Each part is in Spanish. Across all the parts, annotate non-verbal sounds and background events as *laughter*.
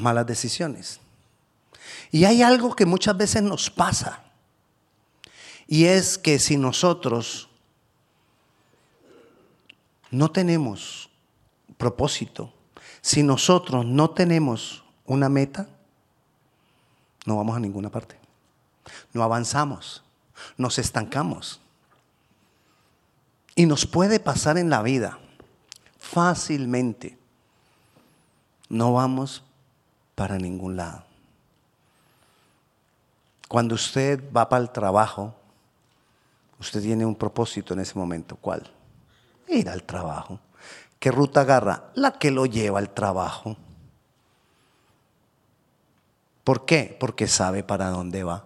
malas decisiones. Y hay algo que muchas veces nos pasa. Y es que si nosotros no tenemos propósito, si nosotros no tenemos una meta, no vamos a ninguna parte. No avanzamos, nos estancamos. Y nos puede pasar en la vida fácilmente. No vamos para ningún lado. Cuando usted va para el trabajo, usted tiene un propósito en ese momento. ¿Cuál? Ir al trabajo. ¿Qué ruta agarra? La que lo lleva al trabajo. ¿Por qué? Porque sabe para dónde va.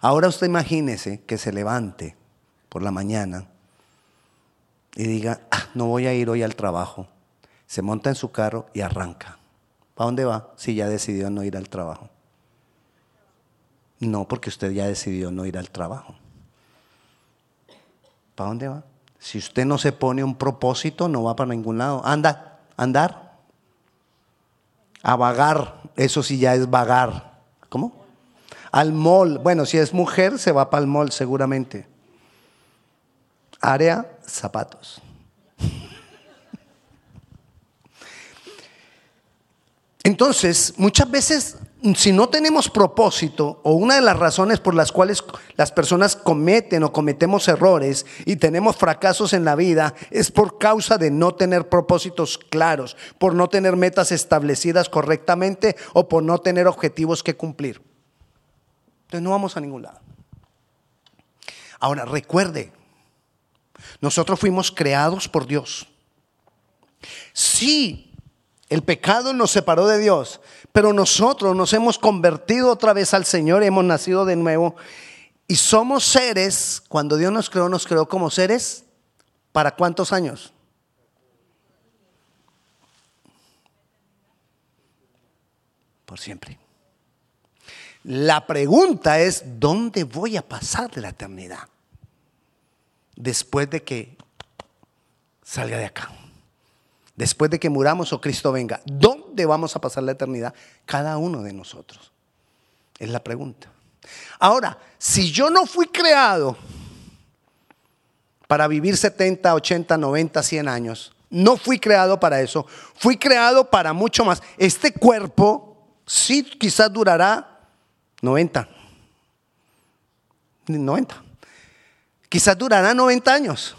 Ahora usted imagínese que se levante por la mañana y diga, ah, no voy a ir hoy al trabajo. Se monta en su carro y arranca. ¿Para dónde va? Si ya decidió no ir al trabajo. No, porque usted ya decidió no ir al trabajo. ¿Para dónde va? Si usted no se pone un propósito, no va para ningún lado. Anda, andar. A vagar, eso sí ya es vagar. ¿Cómo? Al mall. Bueno, si es mujer, se va para el mall seguramente. Área, zapatos. Entonces, muchas veces, si no tenemos propósito, o una de las razones por las cuales las personas cometen o cometemos errores y tenemos fracasos en la vida, es por causa de no tener propósitos claros, por no tener metas establecidas correctamente o por no tener objetivos que cumplir. Entonces no vamos a ningún lado. Ahora, recuerde, nosotros fuimos creados por Dios. Sí, el pecado nos separó de Dios, pero nosotros nos hemos convertido otra vez al Señor, hemos nacido de nuevo y somos seres, cuando Dios nos creó, nos creó como seres, ¿para cuántos años? Por siempre. La pregunta es, ¿dónde voy a pasar la eternidad? Después de que salga de acá después de que muramos o Cristo venga, ¿dónde vamos a pasar la eternidad? Cada uno de nosotros. Es la pregunta. Ahora, si yo no fui creado para vivir 70, 80, 90, 100 años, no fui creado para eso, fui creado para mucho más. Este cuerpo sí quizás durará 90. 90. Quizás durará 90 años.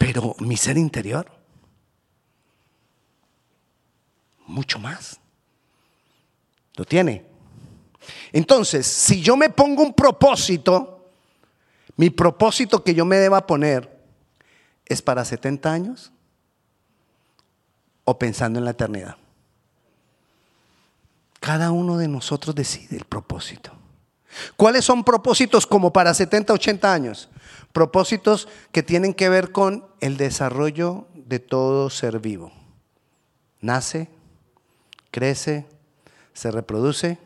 Pero mi ser interior, mucho más. Lo tiene. Entonces, si yo me pongo un propósito, mi propósito que yo me deba poner es para 70 años o pensando en la eternidad. Cada uno de nosotros decide el propósito. ¿Cuáles son propósitos como para 70, 80 años? Propósitos que tienen que ver con el desarrollo de todo ser vivo. Nace, crece, se reproduce,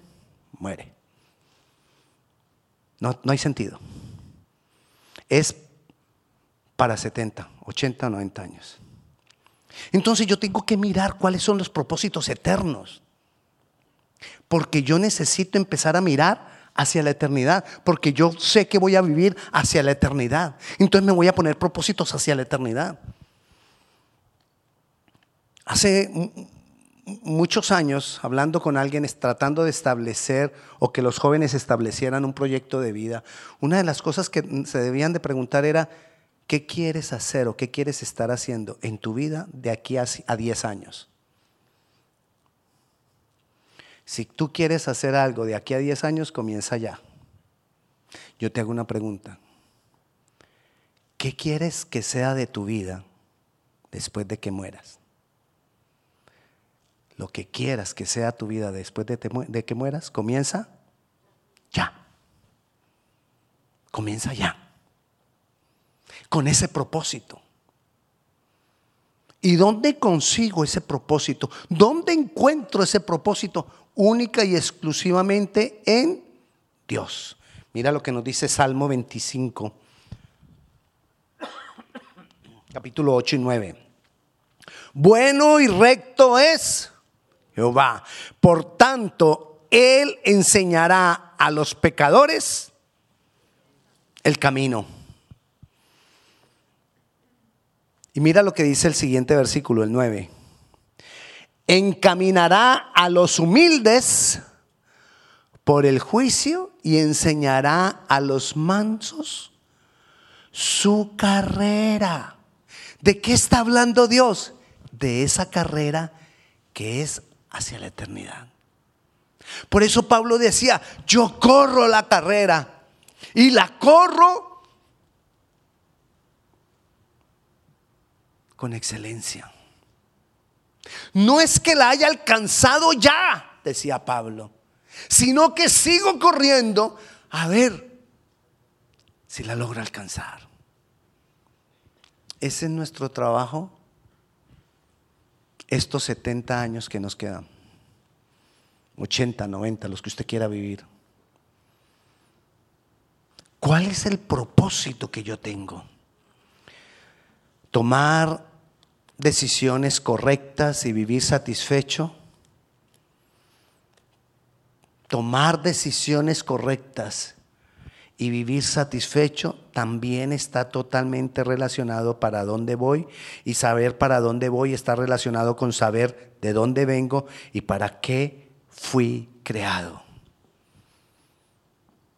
muere. No, no hay sentido. Es para 70, 80, 90 años. Entonces yo tengo que mirar cuáles son los propósitos eternos. Porque yo necesito empezar a mirar hacia la eternidad, porque yo sé que voy a vivir hacia la eternidad. Entonces me voy a poner propósitos hacia la eternidad. Hace muchos años, hablando con alguien, tratando de establecer o que los jóvenes establecieran un proyecto de vida, una de las cosas que se debían de preguntar era, ¿qué quieres hacer o qué quieres estar haciendo en tu vida de aquí a 10 años? Si tú quieres hacer algo de aquí a 10 años, comienza ya. Yo te hago una pregunta. ¿Qué quieres que sea de tu vida después de que mueras? Lo que quieras que sea tu vida después de, de que mueras, comienza ya. Comienza ya. Con ese propósito. ¿Y dónde consigo ese propósito? ¿Dónde encuentro ese propósito? Única y exclusivamente en Dios. Mira lo que nos dice Salmo 25, capítulo 8 y 9. Bueno y recto es Jehová. Por tanto, Él enseñará a los pecadores el camino. Y mira lo que dice el siguiente versículo, el 9. Encaminará a los humildes por el juicio y enseñará a los mansos su carrera. ¿De qué está hablando Dios? De esa carrera que es hacia la eternidad. Por eso Pablo decía, yo corro la carrera y la corro con excelencia. No es que la haya alcanzado ya, decía Pablo, sino que sigo corriendo a ver si la logra alcanzar. Ese es nuestro trabajo estos 70 años que nos quedan. 80, 90, los que usted quiera vivir. ¿Cuál es el propósito que yo tengo? Tomar decisiones correctas y vivir satisfecho. Tomar decisiones correctas y vivir satisfecho también está totalmente relacionado para dónde voy y saber para dónde voy está relacionado con saber de dónde vengo y para qué fui creado.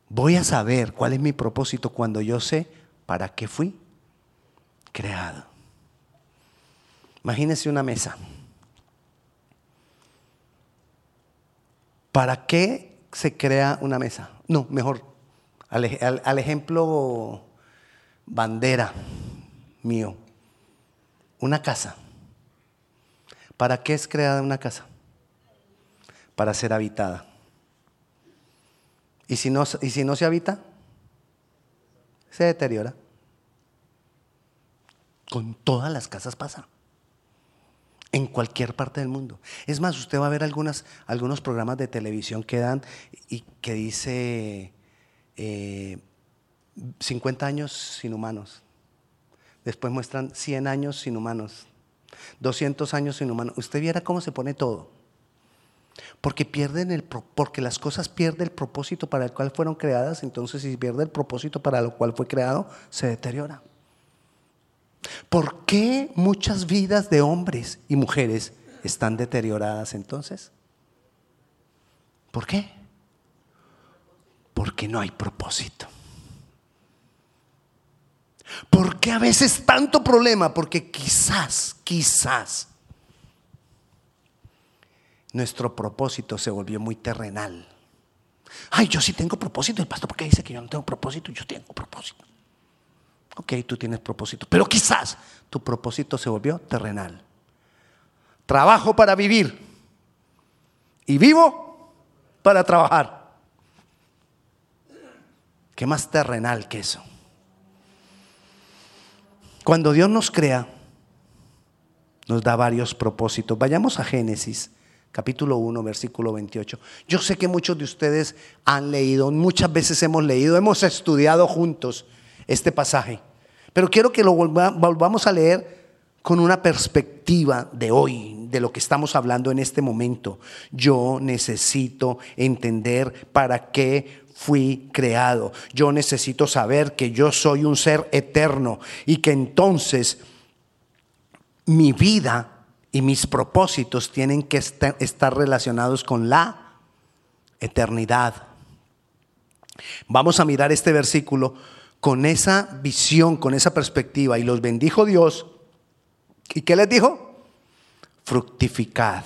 Voy a saber cuál es mi propósito cuando yo sé para qué fui creado. Imagínese una mesa. ¿Para qué se crea una mesa? No, mejor, al, ejemplo bandera mío, una casa. ¿Para qué es creada una casa? Para ser habitada. ¿Y si no, y si no se habita? Se deteriora. Con todas las casas pasa. En cualquier parte del mundo. Es más, usted va a ver algunos programas de televisión que dan y que dice 50 eh, años sin humanos. Después muestran 100 años sin humanos. 200 años sin humanos. Usted viera cómo se pone todo. Porque pierden el porque las cosas pierden el propósito para el cual fueron creadas, entonces si pierde el propósito para lo cual fue creado, se deteriora. ¿Por qué muchas vidas de hombres y mujeres están deterioradas entonces? ¿Por qué? Porque no hay propósito. ¿Por qué a veces tanto problema? Porque quizás, quizás nuestro propósito se volvió muy terrenal. Ay, yo sí tengo propósito. El pastor, ¿por qué dice que yo no tengo propósito? Yo tengo propósito. Ok, tú tienes propósito. Pero quizás tu propósito se volvió terrenal. Trabajo para vivir. Y vivo para trabajar. ¿Qué más terrenal que eso? Cuando Dios nos crea, nos da varios propósitos. Vayamos a Génesis capítulo 1, versículo 28. Yo sé que muchos de ustedes han leído, muchas veces hemos leído, hemos estudiado juntos este pasaje, pero quiero que lo volvamos a leer con una perspectiva de hoy, de lo que estamos hablando en este momento. Yo necesito entender para qué fui creado. Yo necesito saber que yo soy un ser eterno y que entonces mi vida y mis propósitos tienen que estar relacionados con la eternidad. Vamos a mirar este versículo con esa visión, con esa perspectiva. Y los bendijo Dios. ¿Y qué les dijo? Fructificad,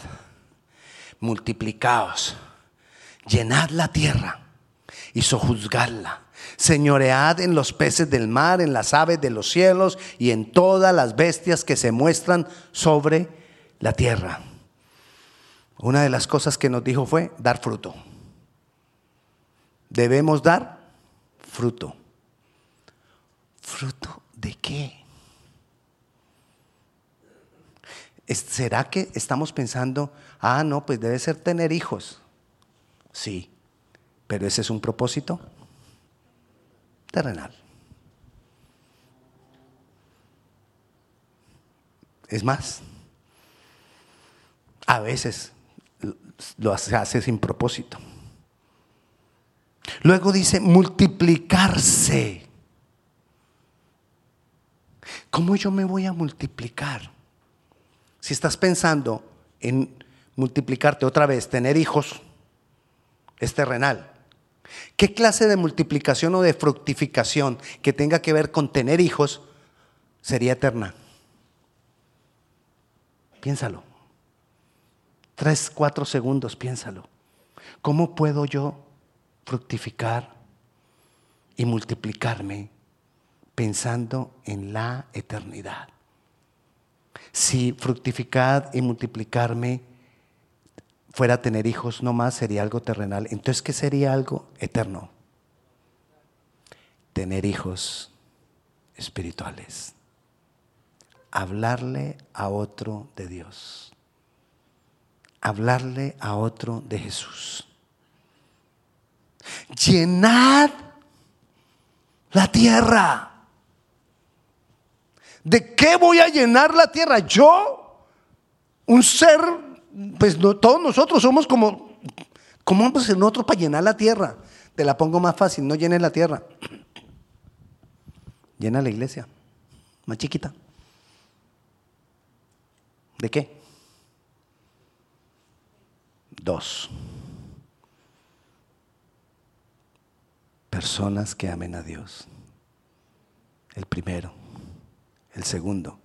multiplicaos, llenad la tierra y sojuzgadla. Señoread en los peces del mar, en las aves de los cielos y en todas las bestias que se muestran sobre la tierra. Una de las cosas que nos dijo fue dar fruto. Debemos dar fruto. ¿Fruto de qué? ¿Será que estamos pensando, ah, no, pues debe ser tener hijos? Sí, pero ese es un propósito terrenal. Es más, A veces lo hace sin propósito. Luego dice multiplicarse. ¿Cómo yo me voy a multiplicar? Si estás pensando en multiplicarte otra vez, tener hijos, es terrenal. ¿Qué clase de multiplicación o de fructificación que tenga que ver con tener hijos sería eterna? Piénsalo. Tres, cuatro segundos, piénsalo. ¿Cómo puedo yo fructificar y multiplicarme pensando en la eternidad? Si fructificar y multiplicarme fuera tener hijos no más, sería algo terrenal. Entonces, ¿qué sería algo eterno? Tener hijos espirituales. Hablarle a otro de Dios. Hablarle a otro de Jesús. Llenar la tierra. ¿De qué voy a llenar la tierra? Yo, un ser pues todos nosotros somos como, ¿cómo vamos en otro para llenar la tierra? Te la pongo más fácil, no llenes la tierra. Llena la iglesia, más chiquita. ¿De qué? Dos. Personas que amen a Dios. El primero. El segundo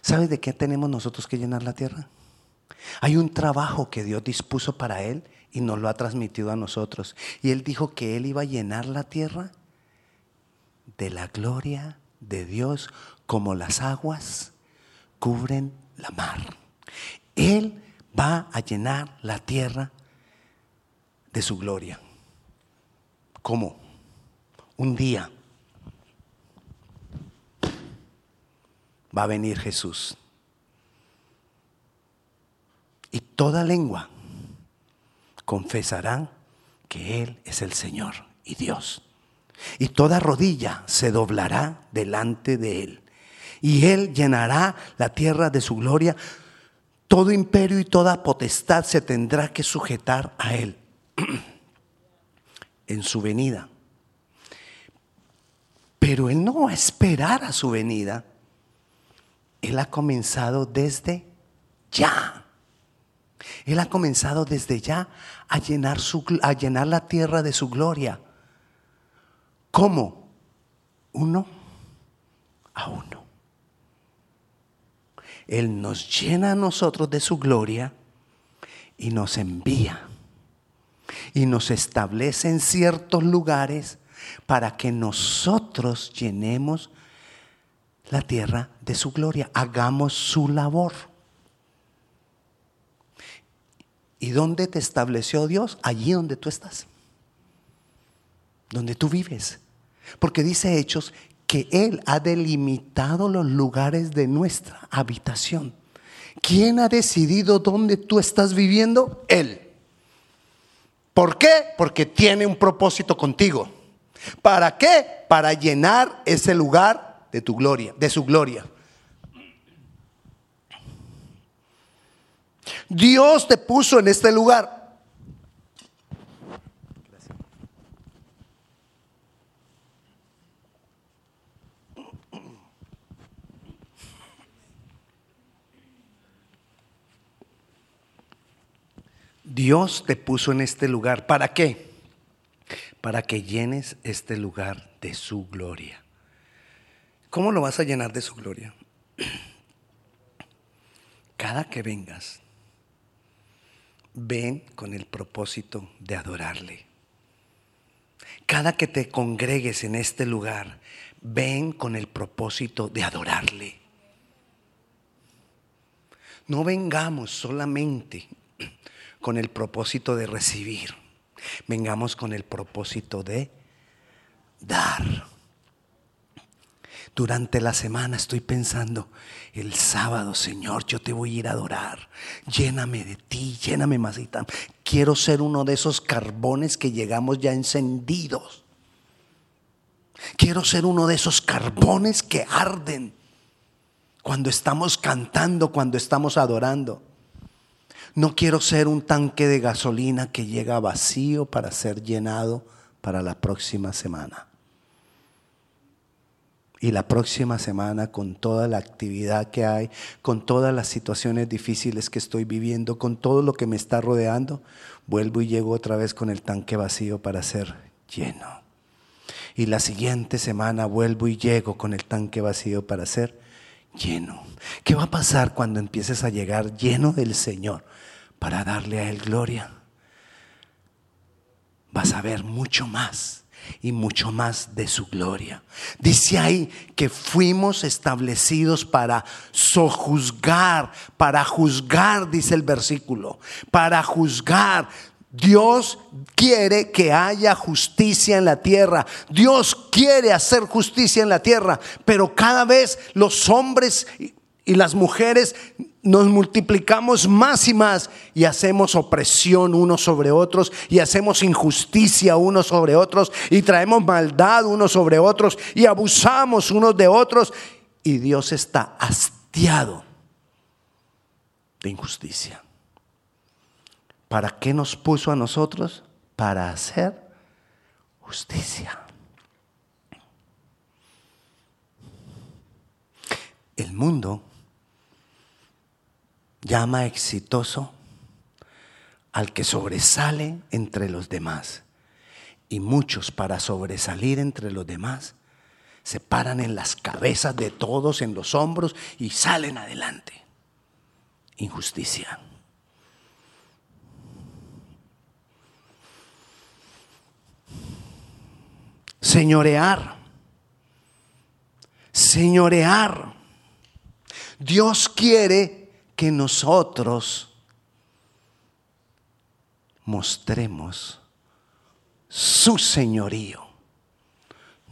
¿Sabes de qué tenemos nosotros que llenar la tierra? Hay un trabajo que Dios dispuso para Él y nos lo ha transmitido a nosotros. Y Él dijo que Él iba a llenar la tierra de la gloria de Dios como las aguas cubren la mar. Él va a llenar la tierra de su gloria. ¿Cómo? Un día va a venir Jesús. Y toda lengua confesará que Él es el Señor y Dios. Y toda rodilla se doblará delante de Él. Y Él llenará la tierra de su gloria. Todo imperio y toda potestad se tendrá que sujetar a Él *clears throat* en su venida. Pero Él no va a esperar a su venida él ha comenzado desde ya. Él ha comenzado desde ya a llenar, su, a llenar la tierra de su gloria. ¿Cómo? Uno a uno. Él nos llena a nosotros de su gloria y nos envía y nos establece en ciertos lugares para que nosotros llenemos la tierra de su gloria. Hagamos su labor. ¿Y dónde te estableció Dios? Allí donde tú estás. Donde tú vives. Porque dice Hechos que Él ha delimitado los lugares de nuestra habitación. ¿Quién ha decidido dónde tú estás viviendo? Él. ¿Por qué? Porque tiene un propósito contigo. ¿Para qué? Para llenar ese lugar de tu gloria, de su gloria. Dios te puso en este lugar. Dios te puso en este lugar. ¿Para qué? Para que llenes este lugar de su gloria. ¿Cómo lo vas a llenar de su gloria? *clears throat* Cada que vengas, ven con el propósito de adorarle. Cada que te congregues en este lugar, ven con el propósito de adorarle. No vengamos solamente con el propósito de recibir, vengamos con el propósito de dar. Durante la semana estoy pensando, el sábado, Señor, yo te voy a ir a adorar. Lléname de ti, lléname más. Quiero ser uno de esos carbones que llegamos ya encendidos. Quiero ser uno de esos carbones que arden cuando estamos cantando, cuando estamos adorando. No quiero ser un tanque de gasolina que llega vacío para ser llenado para la próxima semana. Y la próxima semana, con toda la actividad que hay, con todas las situaciones difíciles que estoy viviendo, con todo lo que me está rodeando, vuelvo y llego otra vez con el tanque vacío para ser lleno. Y la siguiente semana vuelvo y llego con el tanque vacío para ser lleno. ¿Qué va a pasar cuando empieces a llegar lleno del Señor para darle a Él gloria? Vas a ver mucho más y mucho más de su gloria. Dice ahí que fuimos establecidos para sojuzgar, para juzgar, dice el versículo, para juzgar. Dios quiere que haya justicia en la tierra. Dios quiere hacer justicia en la tierra. Pero cada vez los hombres y las mujeres nos multiplicamos más y más y hacemos opresión unos sobre otros y hacemos injusticia unos sobre otros y traemos maldad unos sobre otros y abusamos unos de otros y Dios está hastiado de injusticia. ¿Para qué nos puso a nosotros? Para hacer justicia. El mundo llama exitoso al que sobresale entre los demás. Y muchos para sobresalir entre los demás se paran en las cabezas de todos, en los hombros y salen adelante. Injusticia. Señorear. Señorear. Dios quiere que nosotros mostremos su señorío,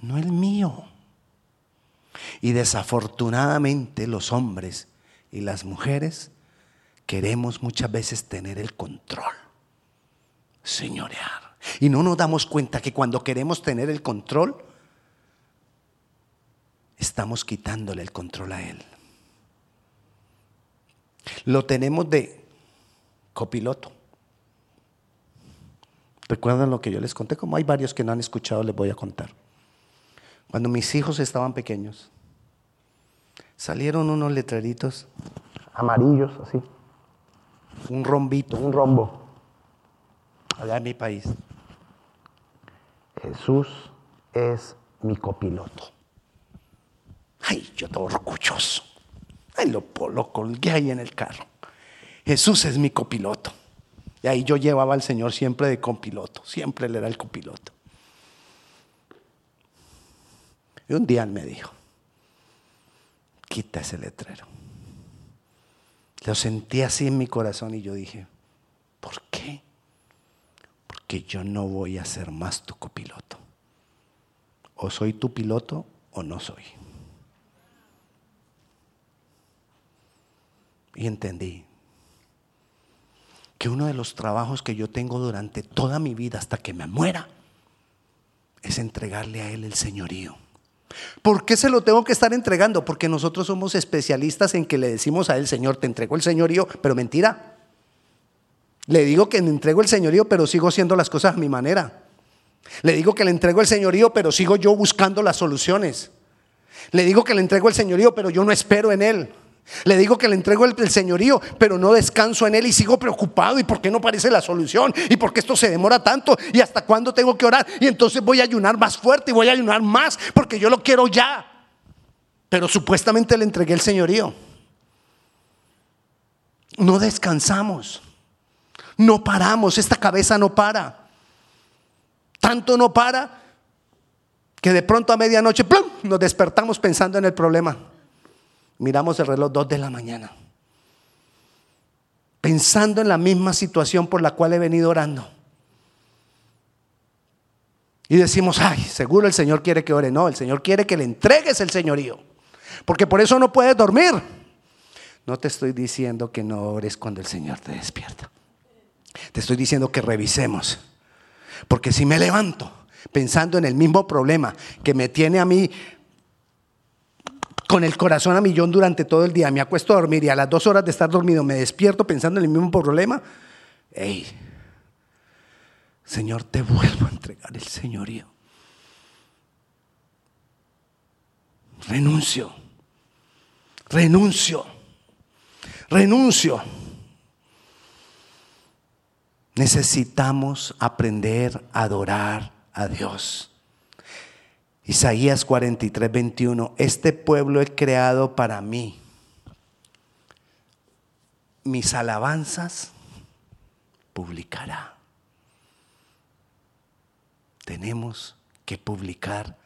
no el mío. Y desafortunadamente los hombres y las mujeres queremos muchas veces tener el control, señorear. Y no nos damos cuenta que cuando queremos tener el control, estamos quitándole el control a Él. Lo tenemos de copiloto. ¿Recuerdan lo que yo les conté? Como hay varios que no han escuchado, les voy a contar. Cuando mis hijos estaban pequeños, salieron unos letreritos amarillos, así. Un rombito, un rombo. Allá en mi país. Jesús es mi copiloto. Ay, yo todo orgulloso. Lo, lo colgué ahí en el carro. Jesús es mi copiloto. Y ahí yo llevaba al Señor siempre de copiloto. Siempre él era el copiloto. Y un día él me dijo, quita ese letrero. Lo sentí así en mi corazón y yo dije, ¿por qué? Porque yo no voy a ser más tu copiloto. O soy tu piloto o no soy. Y entendí que uno de los trabajos que yo tengo durante toda mi vida hasta que me muera es entregarle a Él el señorío. ¿Por qué se lo tengo que estar entregando? Porque nosotros somos especialistas en que le decimos a Él, Señor, te entrego el señorío, pero mentira. Le digo que le entrego el señorío, pero sigo haciendo las cosas a mi manera. Le digo que le entrego el señorío, pero sigo yo buscando las soluciones. Le digo que le entrego el señorío, pero yo no espero en Él. Le digo que le entrego el, señorío, pero no descanso en él y sigo preocupado. ¿Y por qué no parece la solución? ¿Y por qué esto se demora tanto? ¿Y hasta cuándo tengo que orar? Y entonces voy a ayunar más fuerte y voy a ayunar más porque yo lo quiero ya. Pero supuestamente le entregué el señorío. No descansamos. No paramos. Esta cabeza no para. Tanto no para que de pronto a medianoche nos despertamos pensando en el problema. Miramos el reloj 2 de la mañana. Pensando en la misma situación por la cual he venido orando. Y decimos, ay, seguro el Señor quiere que ore. No, el Señor quiere que le entregues el señorío. Porque por eso no puedes dormir. No te estoy diciendo que no ores cuando el Señor te despierta. Te estoy diciendo que revisemos. Porque si me levanto pensando en el mismo problema que me tiene a mí con el corazón a millón durante todo el día, me acuesto a dormir y a las dos horas de estar dormido me despierto pensando en el mismo problema, hey, Señor, te vuelvo a entregar el señorío. Renuncio, renuncio, renuncio. Necesitamos aprender a adorar a Dios. Isaías 43, 21, este pueblo he creado para mí. Mis alabanzas publicará. Tenemos que publicar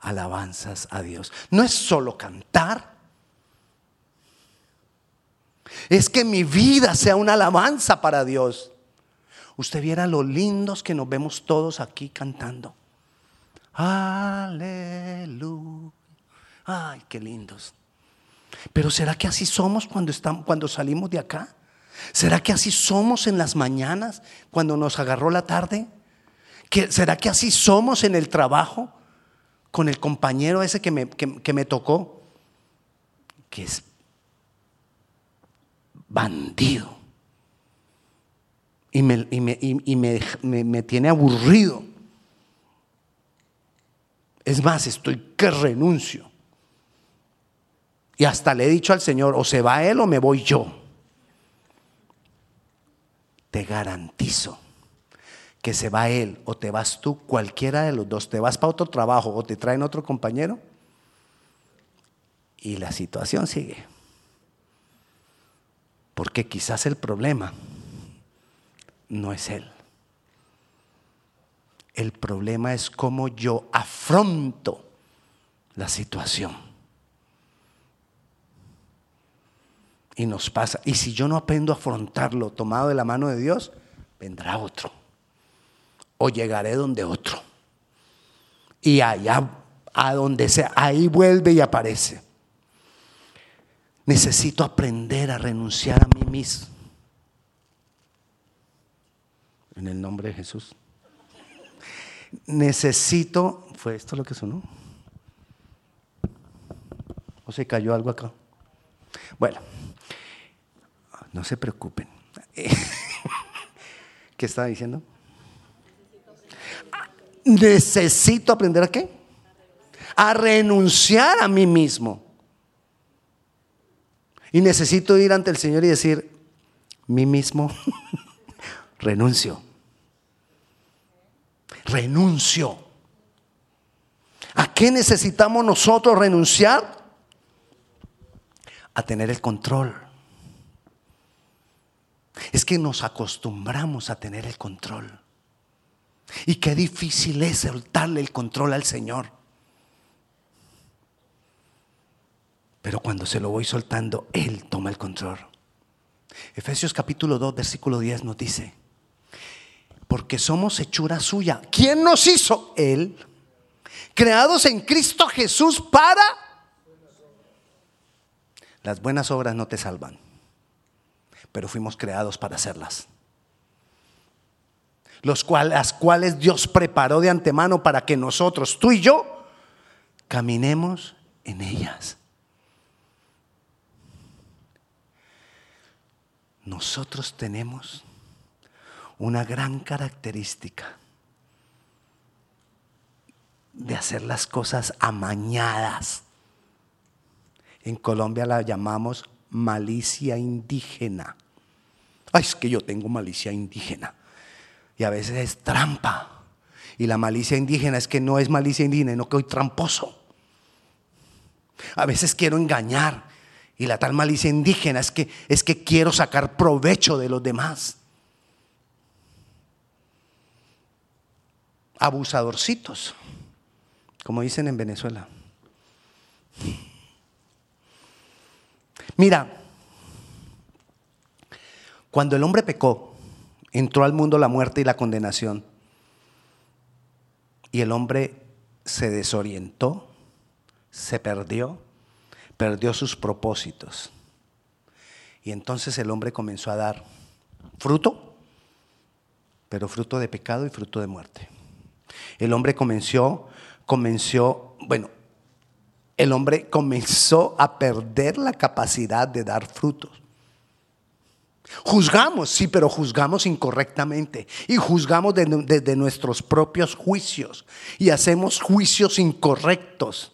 alabanzas a Dios. No es solo cantar. Es que mi vida sea una alabanza para Dios. Usted viera lo lindos que nos vemos todos aquí cantando. Aleluya. Ay, qué lindos. Pero ¿será que así somos cuando, estamos, cuando salimos de acá? ¿Será que así somos en las mañanas cuando nos agarró la tarde? ¿Será que así somos en el trabajo con el compañero ese que me, que me tocó? Que es bandido. Y, me, y, me, y me, me, tiene aburrido. Es más, estoy que renuncio. Y hasta le he dicho al Señor, o se va Él o me voy yo. Te garantizo que se va Él o te vas tú, cualquiera de los dos, te vas para otro trabajo o te traen otro compañero y la situación sigue. Porque quizás el problema no es Él. El problema es cómo yo afronto la situación. Y nos pasa. Y si yo no aprendo a afrontarlo tomado de la mano de Dios, vendrá otro. O llegaré donde otro. Y allá, a donde sea, ahí vuelve y aparece. Necesito aprender a renunciar a mí mismo. En el nombre de Jesús necesito, ¿fue esto lo que sonó? ¿O se cayó algo acá? Bueno, no se preocupen. *laughs* ¿Qué estaba diciendo? Necesito aprender a qué? A renunciar a mí mismo. Y necesito ir ante el Señor y decir, mí mismo, *laughs* renuncio renuncio. ¿A qué necesitamos nosotros renunciar? A tener el control. Es que nos acostumbramos a tener el control. Y qué difícil es soltarle el control al Señor. Pero cuando se lo voy soltando, Él toma el control. Efesios capítulo 2, versículo 10 nos dice, porque somos hechura suya. ¿Quién nos hizo? Él. Creados en Cristo Jesús para... Las buenas obras no te salvan, pero fuimos creados para hacerlas. Las cuales Dios preparó de antemano para que nosotros, tú y yo, caminemos en ellas. Nosotros tenemos una gran característica de hacer las cosas amañadas. En Colombia la llamamos malicia indígena. Ay, es que yo tengo malicia indígena. Y a veces es trampa. Y la malicia indígena es que no es malicia indígena, no que soy tramposo. A veces quiero engañar. Y la tal malicia indígena es que, es que quiero sacar provecho de los demás. Abusadorcitos, como dicen en Venezuela. Mira, cuando el hombre pecó, entró al mundo la muerte y la condenación, y el hombre se desorientó, se perdió, perdió sus propósitos. Y entonces el hombre comenzó a dar fruto, pero fruto de pecado y fruto de muerte. El hombre comenzó, comenzó, bueno, el hombre comenzó a perder la capacidad de dar frutos. Juzgamos, sí, pero juzgamos incorrectamente y juzgamos desde nuestros propios juicios y hacemos juicios incorrectos.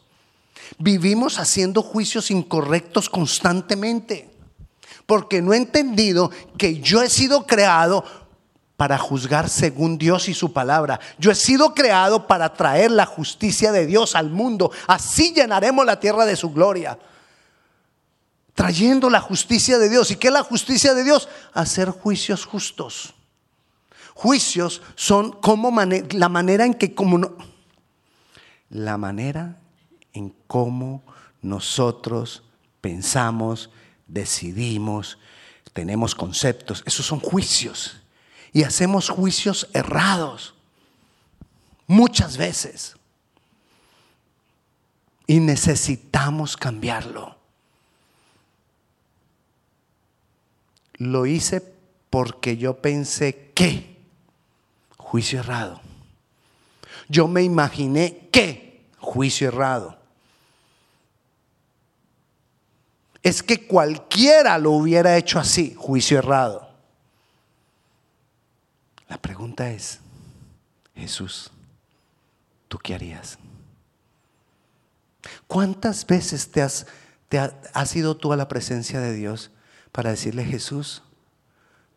Vivimos haciendo juicios incorrectos constantemente porque no he entendido que yo he sido creado para juzgar según Dios y su palabra. Yo he sido creado para traer la justicia de Dios al mundo. Así llenaremos la tierra de su gloria. Trayendo la justicia de Dios. ¿Y qué es la justicia de Dios? Hacer juicios justos. Juicios son como la manera en que como no, la manera en cómo nosotros pensamos, decidimos, tenemos conceptos. Esos son juicios y hacemos juicios errados muchas veces. Y necesitamos cambiarlo. Lo hice porque yo pensé que, juicio errado. Yo me imaginé que, juicio errado. Es que cualquiera lo hubiera hecho así, juicio errado. La pregunta es, Jesús, ¿tú qué harías? ¿Cuántas veces te has, te has ido tú a la presencia de Dios para decirle, Jesús,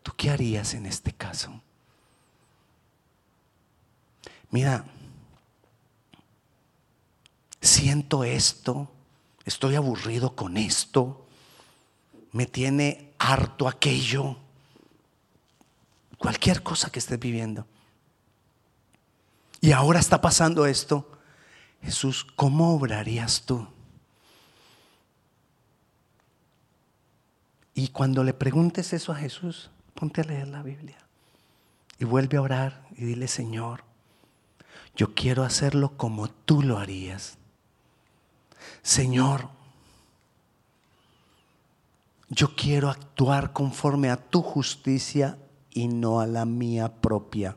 ¿tú qué harías en este caso? Mira, siento esto, estoy aburrido con esto, me tiene harto aquello cualquier cosa que estés viviendo. Y ahora está pasando esto. Jesús, ¿cómo obrarías tú? Y cuando le preguntes eso a Jesús, ponte a leer la Biblia y vuelve a orar y dile, Señor, yo quiero hacerlo como tú lo harías. Señor, yo quiero actuar conforme a tu justicia y no a la mía propia.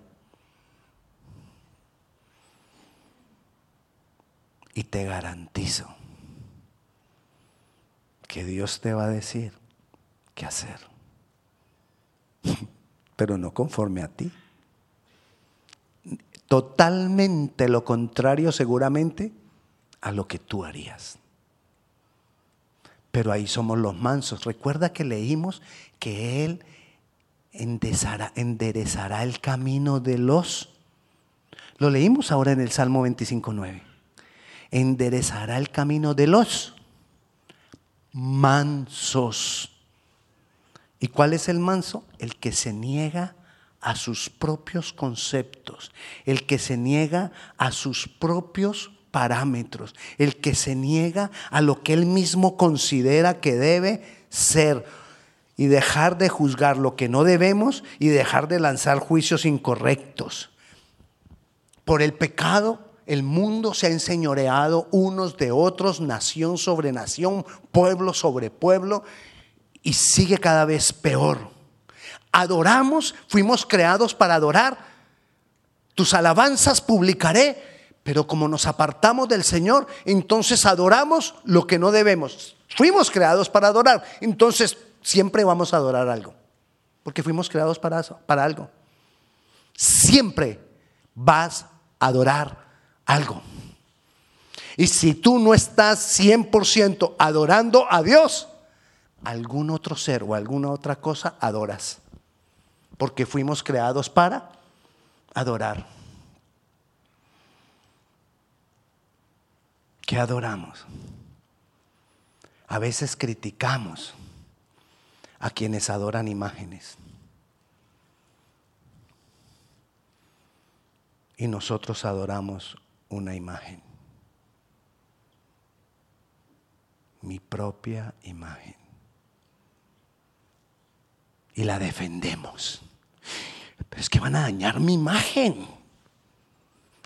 Y te garantizo que Dios te va a decir qué hacer, *laughs* pero no conforme a ti. Totalmente lo contrario seguramente a lo que tú harías. Pero ahí somos los mansos. Recuerda que leímos que Él enderezará, el camino de los... Lo leímos ahora en el Salmo 25.9. Enderezará el camino de los mansos. ¿Y cuál es el manso? El que se niega a sus propios conceptos, el que se niega a sus propios parámetros, el que se niega a lo que él mismo considera que debe ser y dejar de juzgar lo que no debemos y dejar de lanzar juicios incorrectos. Por el pecado, el mundo se ha enseñoreado unos de otros, nación sobre nación, pueblo sobre pueblo, y sigue cada vez peor. Adoramos, fuimos creados para adorar. Tus alabanzas publicaré, pero como nos apartamos del Señor, entonces adoramos lo que no debemos. Fuimos creados para adorar, entonces siempre vamos a adorar algo, porque fuimos creados para para algo. Siempre vas a adorar algo. Y si tú no estás 100% adorando a Dios, algún otro ser o alguna otra cosa adoras. Porque fuimos creados para adorar. ¿Qué adoramos? A veces criticamos a quienes adoran imágenes. Y nosotros adoramos una imagen. Mi propia imagen. Y la defendemos. Pero es que van a dañar mi imagen.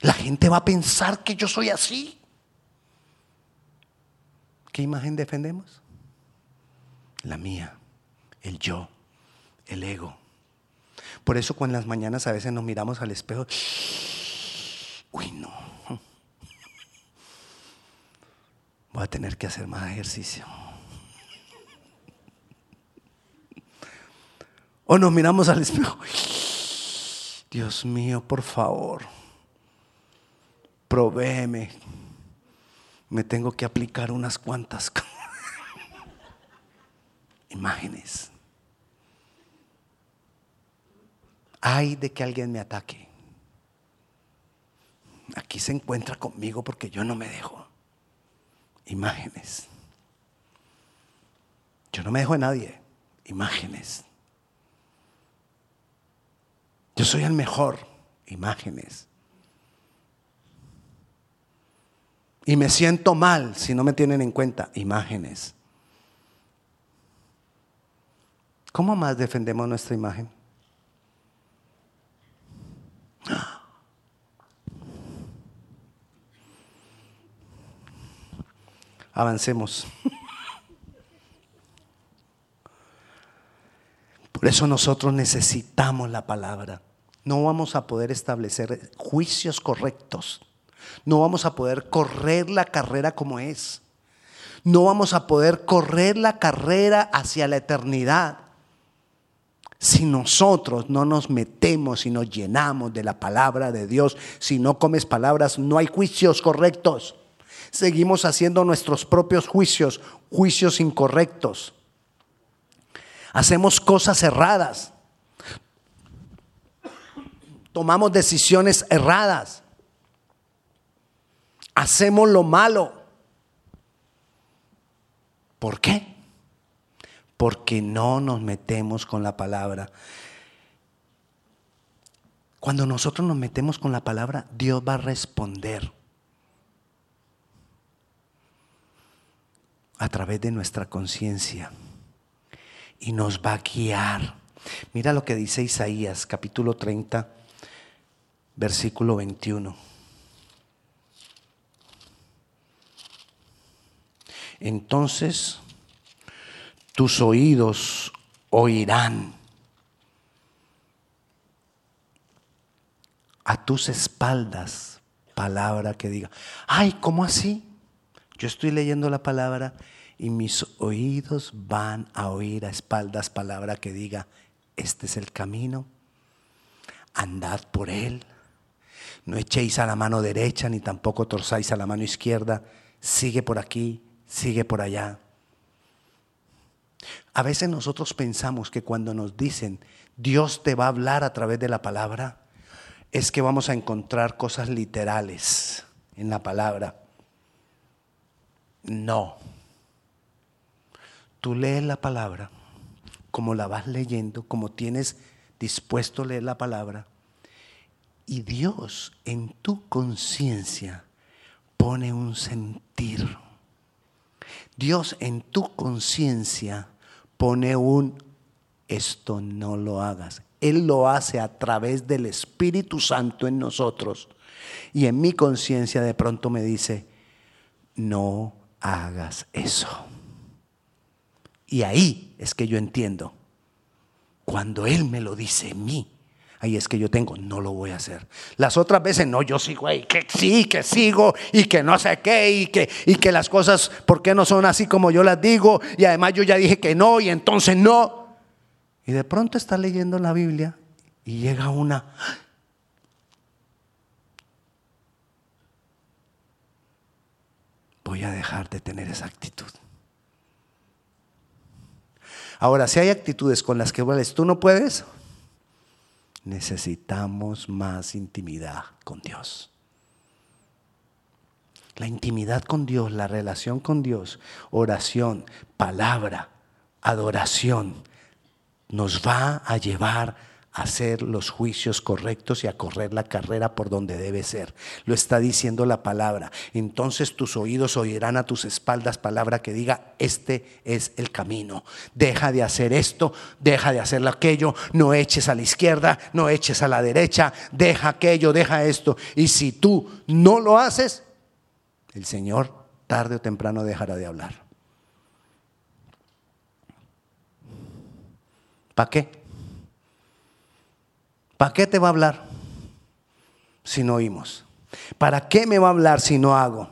La gente va a pensar que yo soy así. ¿Qué imagen defendemos? La mía el yo, el ego. Por eso cuando en las mañanas a veces nos miramos al espejo, *sniffs* uy no, *laughs* voy a tener que hacer más ejercicio. *laughs* O nos miramos al espejo. *sniffs* Dios mío, por favor, provéeme. Me tengo que aplicar unas cuantas *laughs* imágenes. Ay de que alguien me ataque. Aquí se encuentra conmigo porque yo no me dejo. Imágenes. Yo no me dejo de nadie. Imágenes. Yo soy el mejor. Imágenes. Y me siento mal si no me tienen en cuenta. Imágenes. ¿Cómo más defendemos nuestra imagen? Avancemos. Por eso nosotros necesitamos la palabra. No vamos a poder establecer juicios correctos. No vamos a poder correr la carrera como es. No vamos a poder correr la carrera hacia la eternidad si nosotros no nos metemos y nos llenamos de la palabra de Dios. Si no comes palabras, no hay juicios correctos. Seguimos haciendo nuestros propios juicios, juicios incorrectos. Hacemos cosas erradas. Tomamos decisiones erradas. Hacemos lo malo. ¿Por qué? Porque no nos metemos con la palabra. Cuando nosotros nos metemos con la palabra, Dios va a responder a través de nuestra conciencia y nos va a guiar. Mira lo que dice Isaías capítulo 30, versículo 21. Entonces tus oídos oirán a tus espaldas palabra que diga, ay, ¿cómo así? Yo estoy leyendo la palabra y mis oídos van a oír a espaldas palabra que diga, este es el camino, andad por él, no echéis a la mano derecha ni tampoco torzáis a la mano izquierda, sigue por aquí, sigue por allá. A veces nosotros pensamos que cuando nos dicen Dios te va a hablar a través de la palabra, es que vamos a encontrar cosas literales en la palabra. No. Tú lees la palabra como la vas leyendo, como tienes dispuesto a leer la palabra, y Dios en tu conciencia pone un sentir. Dios en tu conciencia pone un, esto no lo hagas. Él lo hace a través del Espíritu Santo en nosotros. Y en mi conciencia de pronto me dice, no hagas eso. Y ahí es que yo entiendo. Cuando Él me lo dice en mí, ahí es que yo tengo, no lo voy a hacer. Las otras veces no, yo sigo ahí, que sí, que sigo y que no sé qué y que, y que las cosas, ¿por qué no son así como yo las digo? Y además yo ya dije que no y entonces no. Y de pronto está leyendo la Biblia y llega una... Voy a dejar de tener esa actitud. Ahora, si hay actitudes con las que tú no puedes, necesitamos más intimidad con Dios. La intimidad con Dios, la relación con Dios, oración, palabra, adoración, nos va a llevar hacer los juicios correctos y a correr la carrera por donde debe ser. Lo está diciendo la palabra. Entonces tus oídos oirán a tus espaldas palabra que diga, este es el camino. Deja de hacer esto, deja de hacer aquello, no eches a la izquierda, no eches a la derecha, deja aquello, deja esto. Y si tú no lo haces, el Señor tarde o temprano dejará de hablar. ¿Para qué? ¿Para qué te va a hablar si no oímos? ¿Para qué me va a hablar si no hago?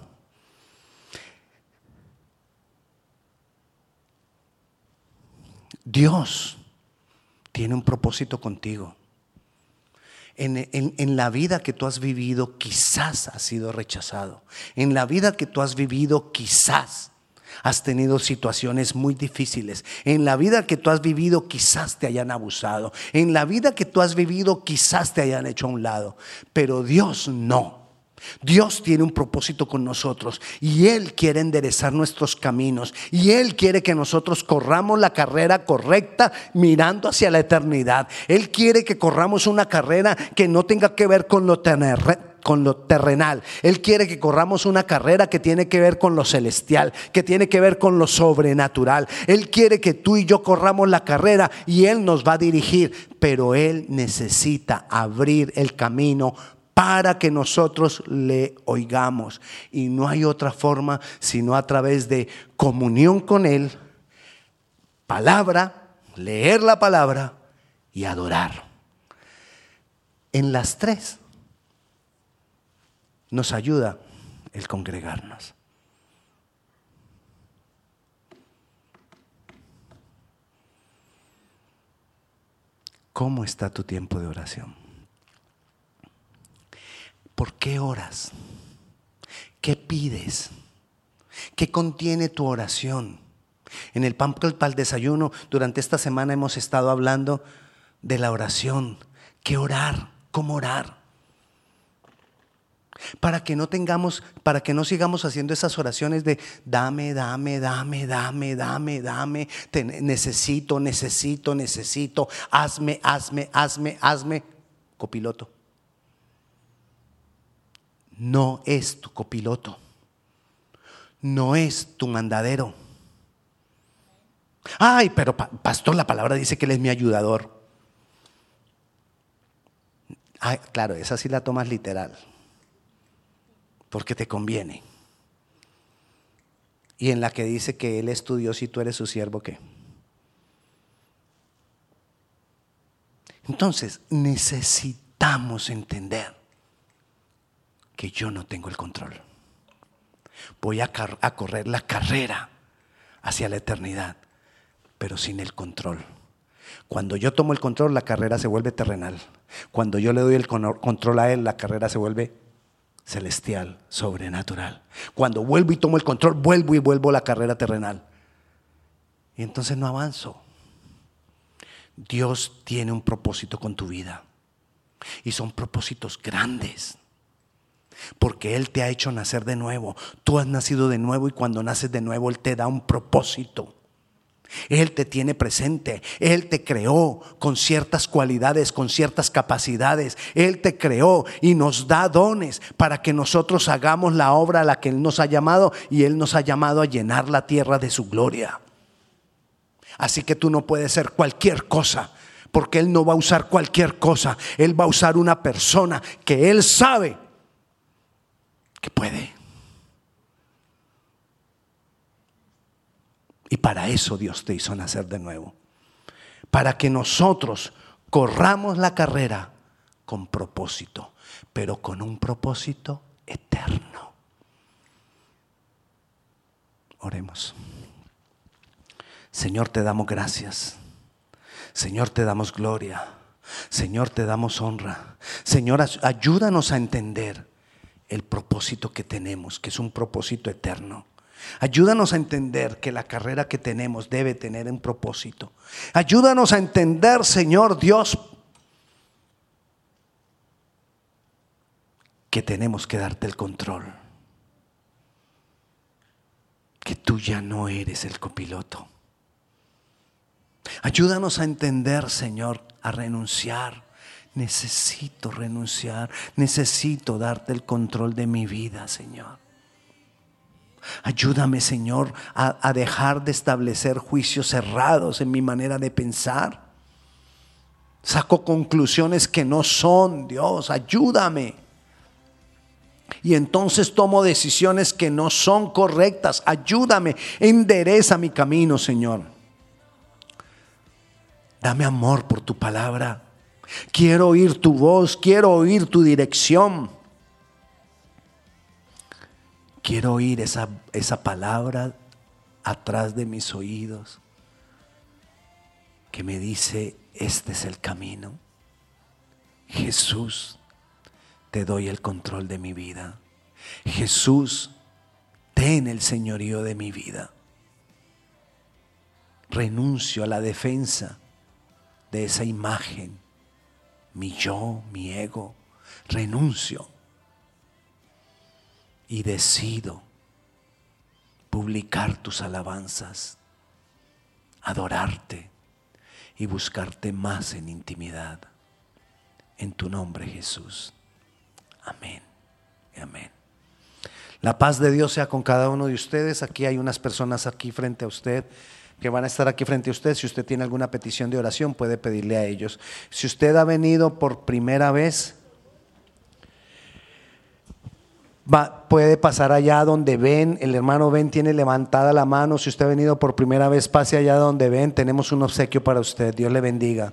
Dios tiene un propósito contigo. En, en, en, la vida que tú has vivido quizás has sido rechazado. En la vida que tú has vivido quizás has tenido situaciones muy difíciles. En la vida que tú has vivido quizás te hayan abusado. En la vida que tú has vivido quizás te hayan hecho a un lado. Pero Dios no. Dios tiene un propósito con nosotros y Él quiere enderezar nuestros caminos y Él quiere que nosotros corramos la carrera correcta mirando hacia la eternidad. Él quiere que corramos una carrera que no tenga que ver con lo, con lo terrenal. Él quiere que corramos una carrera que tiene que ver con lo celestial, que tiene que ver con lo sobrenatural. Él quiere que tú y yo corramos la carrera y Él nos va a dirigir, pero Él necesita abrir el camino para que nosotros le oigamos. Y no hay otra forma sino a través de comunión con Él, palabra, leer la palabra y adorar. En las tres nos ayuda el congregarnos. ¿Cómo está tu tiempo de oración? ¿Por qué oras? ¿Qué pides? ¿Qué contiene tu oración? En el pan para el desayuno, durante esta semana hemos estado hablando de la oración. ¿Qué orar? ¿Cómo orar? Para que no tengamos, para que no sigamos haciendo esas oraciones de dame, dame, dame, dame, dame, dame, necesito, necesito, necesito, hazme, hazme, hazme, hazme, copiloto no es tu copiloto, no es tu mandadero. Ay, pero pastor, la palabra dice que Él es mi ayudador. Ay, claro, esa sí la tomas literal, porque te conviene. Y en la que dice que Él es tu Dios y tú eres su siervo, ¿qué? Entonces, necesitamos entender que yo no tengo el control. Voy a, correr la carrera hacia la eternidad, pero sin el control. Cuando yo tomo el control, la carrera se vuelve terrenal. Cuando yo le doy el control a Él, la carrera se vuelve celestial, sobrenatural. Cuando vuelvo y tomo el control, vuelvo y vuelvo a la carrera terrenal. Y entonces no avanzo. Dios tiene un propósito con tu vida. Y son propósitos grandes. Porque Él te ha hecho nacer de nuevo. Tú has nacido de nuevo y cuando naces de nuevo Él te da un propósito. Él te tiene presente, Él te creó con ciertas cualidades, con ciertas capacidades. Él te creó y nos da dones para que nosotros hagamos la obra a la que Él nos ha llamado y Él nos ha llamado a llenar la tierra de su gloria. Así que tú no puedes ser cualquier cosa, porque Él no va a usar cualquier cosa. Él va a usar una persona que Él sabe que puede. Y para eso Dios te hizo nacer de nuevo. Para que nosotros corramos la carrera con propósito, pero con un propósito eterno. Oremos. Señor, te damos gracias. Señor, te damos gloria. Señor, te damos honra. Señor, ayúdanos a entender el propósito que tenemos, que es un propósito eterno. Ayúdanos a entender que la carrera que tenemos debe tener un propósito. Ayúdanos a entender, Señor Dios, que tenemos que darte el control. Que tú ya no eres el copiloto. Ayúdanos a entender, Señor, a renunciar necesito renunciar, necesito darte el control de mi vida, Señor. Ayúdame, Señor, a, dejar de establecer juicios cerrados en mi manera de pensar. Saco conclusiones que no son, Dios, ayúdame. Y entonces tomo decisiones que no son correctas. Ayúdame, endereza mi camino, Señor. Dame amor por tu palabra. Quiero oír tu voz, quiero oír tu dirección. Quiero oír esa, esa palabra atrás de mis oídos. que me dice, este es el camino. Jesús, te doy el control de mi vida. Jesús, ten el señorío de mi vida. Renuncio a la defensa de esa imagen, mi yo, mi ego. Renuncio y decido publicar tus alabanzas, adorarte y buscarte más en intimidad. En tu nombre, Jesús. Amén. Amén. La paz de Dios sea con cada uno de ustedes. Aquí hay unas personas aquí frente a usted que van a estar aquí frente a usted. Si usted tiene alguna petición de oración, puede pedirle a ellos. Si usted ha venido por primera vez, va, puede pasar allá donde ven. El hermano Ben tiene levantada la mano. Si usted ha venido por primera vez, pase allá donde ven. Tenemos un obsequio para usted. Dios le bendiga.